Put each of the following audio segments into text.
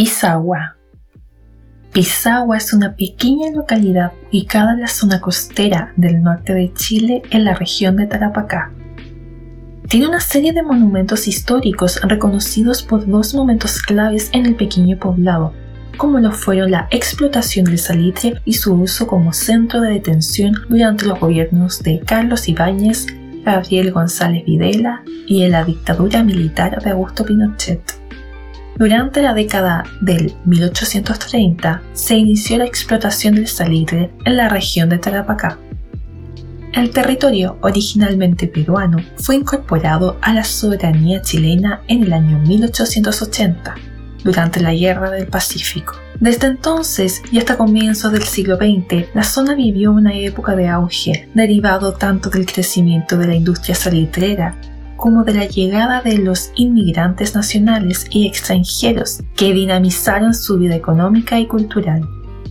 Pisagua. Pisagua es una pequeña localidad ubicada en la zona costera del norte de Chile en la región de Tarapacá. Tiene una serie de monumentos históricos reconocidos por dos momentos claves en el pequeño poblado, como lo fueron la explotación del salitre y su uso como centro de detención durante los gobiernos de Carlos Ibáñez, Gabriel González Videla y en la dictadura militar de Augusto Pinochet. Durante la década del 1830 se inició la explotación del salitre en la región de Tarapacá. El territorio originalmente peruano fue incorporado a la soberanía chilena en el año 1880, durante la Guerra del Pacífico. Desde entonces y hasta comienzos del siglo XX, la zona vivió una época de auge, derivado tanto del crecimiento de la industria salitrera como de la llegada de los inmigrantes nacionales y extranjeros que dinamizaron su vida económica y cultural.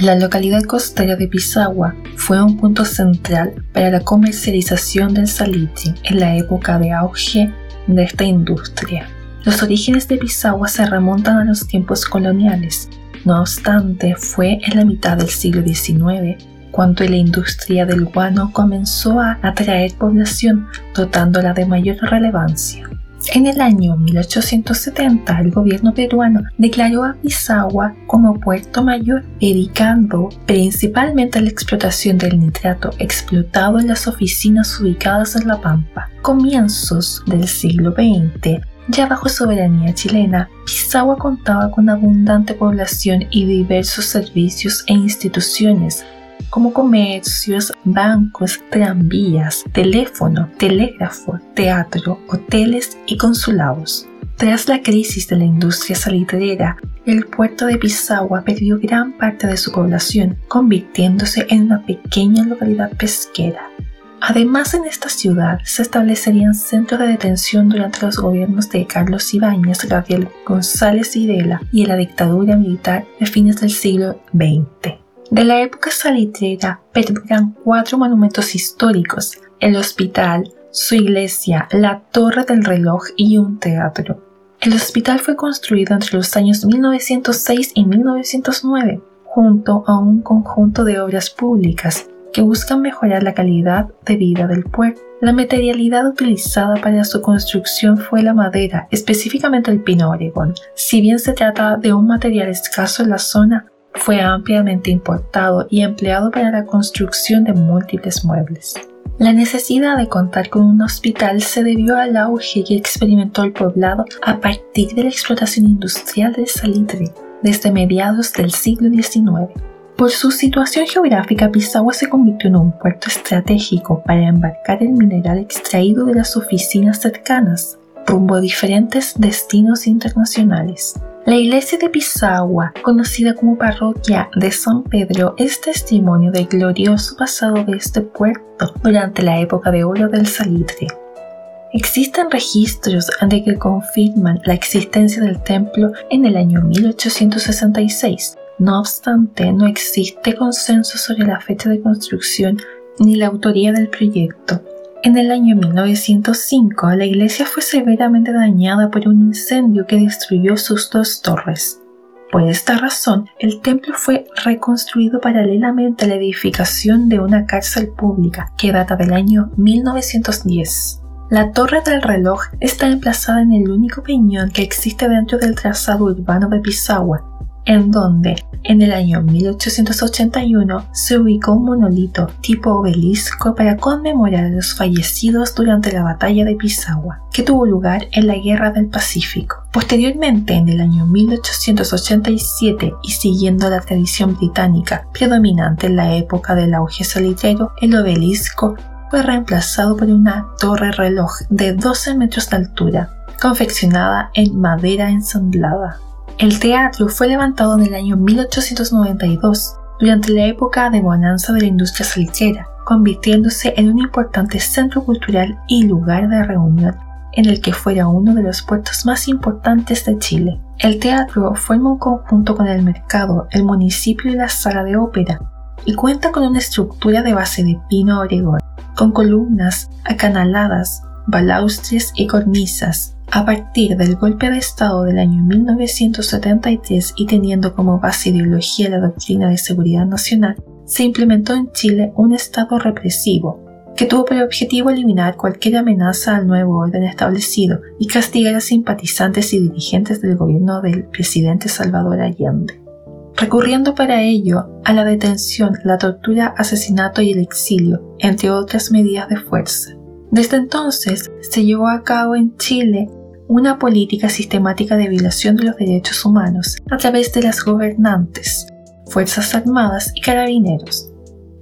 La localidad costera de Pisagua fue un punto central para la comercialización del salitre en la época de auge de esta industria. Los orígenes de Pisagua se remontan a los tiempos coloniales. No obstante, fue en la mitad del siglo XIX cuando la industria del guano comenzó a atraer población, dotándola de mayor relevancia. En el año 1870, el gobierno peruano declaró a Pisagua como puerto mayor, dedicando principalmente a la explotación del nitrato explotado en las oficinas ubicadas en La Pampa. Comienzos del siglo XX, ya bajo soberanía chilena, Pisagua contaba con abundante población y diversos servicios e instituciones, como comercios, bancos, tranvías, teléfono, telégrafo, teatro, hoteles y consulados. Tras la crisis de la industria salitrera, el puerto de Pisagua perdió gran parte de su población, convirtiéndose en una pequeña localidad pesquera. Además, en esta ciudad se establecerían centros de detención durante los gobiernos de Carlos Ibáñez, Gabriel González Videla y la dictadura militar de fines del siglo XX. De la época salitrera perduran cuatro monumentos históricos, el hospital, su iglesia, la torre del reloj y un teatro. El hospital fue construido entre los años 1906 y 1909, junto a un conjunto de obras públicas que buscan mejorar la calidad de vida del pueblo. La materialidad utilizada para su construcción fue la madera, específicamente el pino oregón. Si bien se trata de un material escaso en la zona, fue ampliamente importado y empleado para la construcción de múltiples muebles. La necesidad de contar con un hospital se debió al auge que experimentó el poblado a partir de la explotación industrial del salitre desde mediados del siglo XIX. Por su situación geográfica, Pisagua se convirtió en un puerto estratégico para embarcar el mineral extraído de las oficinas cercanas, rumbo a diferentes destinos internacionales. La iglesia de Pisagua, conocida como parroquia de San Pedro, es testimonio del glorioso pasado de este puerto durante la época de oro del salitre. Existen registros de que confirman la existencia del templo en el año 1866. No obstante, no existe consenso sobre la fecha de construcción ni la autoría del proyecto. En el año 1905, la iglesia fue severamente dañada por un incendio que destruyó sus dos torres. Por esta razón, el templo fue reconstruido paralelamente a la edificación de una cárcel pública que data del año 1910. La torre del reloj está emplazada en el único peñón que existe dentro del trazado urbano de Pisagua, en donde En el año 1881 se ubicó un monolito tipo obelisco para conmemorar a los fallecidos durante la batalla de Pisagua, que tuvo lugar en la Guerra del Pacífico. Posteriormente, en el año 1887 y siguiendo la tradición británica predominante en la época del auge salitrero, el obelisco fue reemplazado por una torre reloj de 12 metros de altura, confeccionada en madera ensamblada. El teatro fue levantado en el año 1892, durante la época de bonanza de la industria salitrera, convirtiéndose en un importante centro cultural y lugar de reunión en el que fuera uno de los puertos más importantes de Chile. El teatro forma un conjunto con el mercado, el municipio y la sala de ópera, y cuenta con una estructura de base de pino oregón, con columnas acanaladas, balaustres y cornisas, a partir del golpe de Estado del año 1973 y teniendo como base ideología la doctrina de seguridad nacional, se implementó en Chile un Estado represivo, que tuvo por objetivo eliminar cualquier amenaza al nuevo orden establecido y castigar a simpatizantes y dirigentes del gobierno del presidente Salvador Allende. Recurriendo para ello a la detención, la tortura, asesinato y el exilio, entre otras medidas de fuerza. Desde entonces se llevó a cabo en Chile una política sistemática de violación de los derechos humanos a través de las gobernantes, Fuerzas Armadas y Carabineros,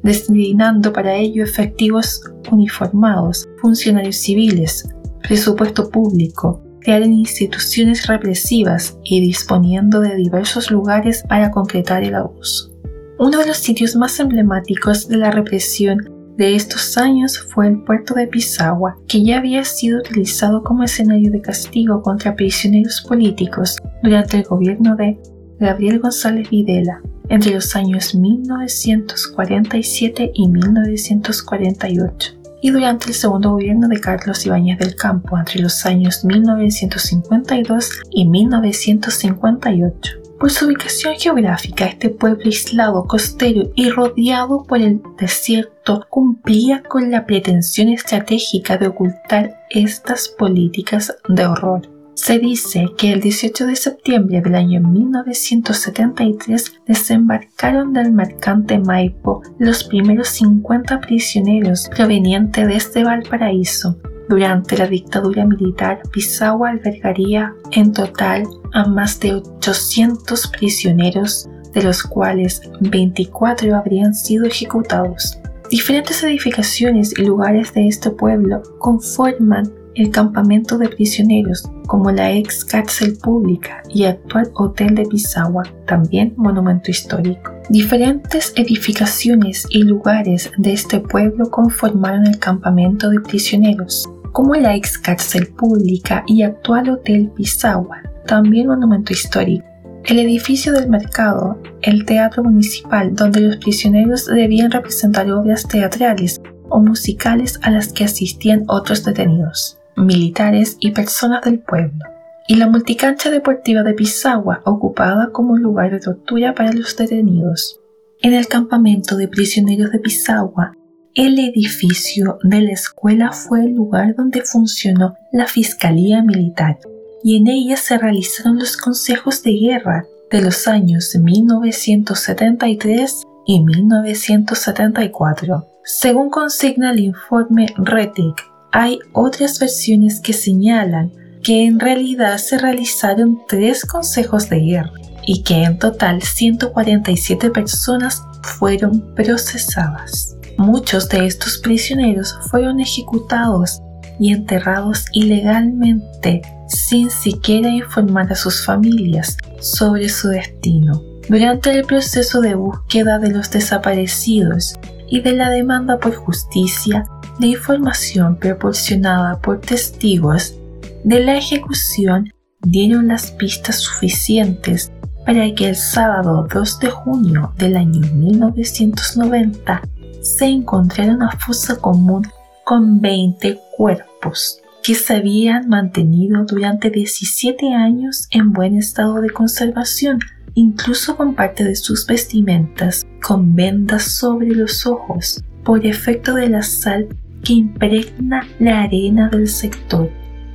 destinando para ello efectivos uniformados, funcionarios civiles, presupuesto público, crear instituciones represivas y disponiendo de diversos lugares para concretar el abuso. Uno de los sitios más emblemáticos de la represión de estos años fue el puerto de Pisagua, que ya había sido utilizado como escenario de castigo contra prisioneros políticos durante el gobierno de Gabriel González Videla entre los años 1947 y 1948 y durante el segundo gobierno de Carlos Ibáñez del Campo entre los años 1952 y 1958. Por su ubicación geográfica, este pueblo aislado, costero y rodeado por el desierto cumplía con la pretensión estratégica de ocultar estas políticas de horror. Se dice que el 18 de septiembre del año 1973 desembarcaron del mercante Maipo los primeros 50 prisioneros provenientes de este Valparaíso, durante la dictadura militar, Pisagua albergaría en total a más de 800 prisioneros, de los cuales 24 habrían sido ejecutados. Diferentes edificaciones y lugares de este pueblo conforman el campamento de prisioneros, como la ex cárcel pública y actual Hotel de Pisagua, también monumento histórico. Diferentes edificaciones y lugares de este pueblo conformaron el campamento de prisioneros como la ex cárcel pública y actual Hotel Pisagua, también monumento histórico. El edificio del mercado, el teatro municipal donde los prisioneros debían representar obras teatrales o musicales a las que asistían otros detenidos, militares y personas del pueblo, y la multicancha deportiva de Pisagua ocupada como lugar de tortura para los detenidos. En el campamento de prisioneros de Pisagua el edificio de la escuela fue el lugar donde funcionó la Fiscalía Militar y en ella se realizaron los consejos de guerra de los años 1973 y 1974. Según consigna el informe RETIC, hay otras versiones que señalan que en realidad se realizaron tres consejos de guerra y que en total 147 personas fueron procesadas. Muchos de estos prisioneros fueron ejecutados y enterrados ilegalmente sin siquiera informar a sus familias sobre su destino. Durante el proceso de búsqueda de los desaparecidos y de la demanda por justicia, la información proporcionada por testigos de la ejecución dieron las pistas suficientes para que el sábado 2 de junio del año 1990 se encontrara una fosa común con 20 cuerpos que se habían mantenido durante 17 años en buen estado de conservación, incluso con parte de sus vestimentas, con vendas sobre los ojos, por efecto de la sal que impregna la arena del sector.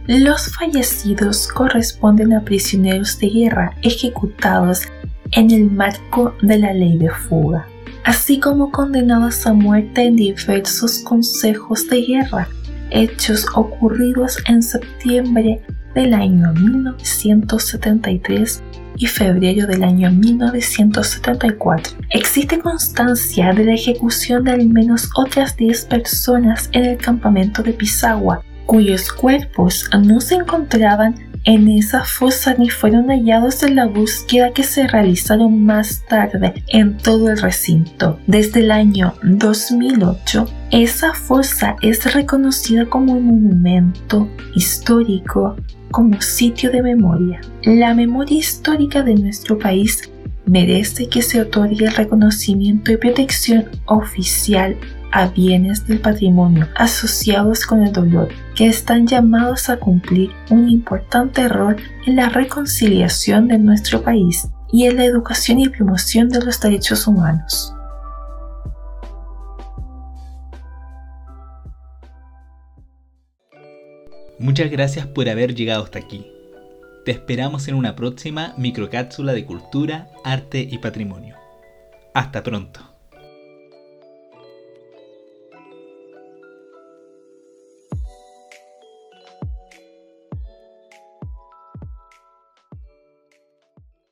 Los fallecidos corresponden a prisioneros de guerra ejecutados en el marco de la ley de fuga, así como condenados a muerte en diversos consejos de guerra, hechos ocurridos en septiembre del año 1973 y febrero del año 1974. Existe constancia de la ejecución de al menos otras 10 personas en el campamento de Pisagua, cuyos cuerpos no se encontraban en esa fosa ni fueron hallados en la búsqueda que se realizaron más tarde en todo el recinto. Desde el año 2008, esa fosa es reconocida como un monumento histórico como sitio de memoria. La memoria histórica de nuestro país merece que se otorgue el reconocimiento y protección oficial a bienes del patrimonio asociados con el dolor, que están llamados a cumplir un importante rol en la reconciliación de nuestro país y en la educación y promoción de los derechos humanos. Muchas gracias por haber llegado hasta aquí. Te esperamos en una próxima microcápsula de cultura, arte y patrimonio. Hasta pronto.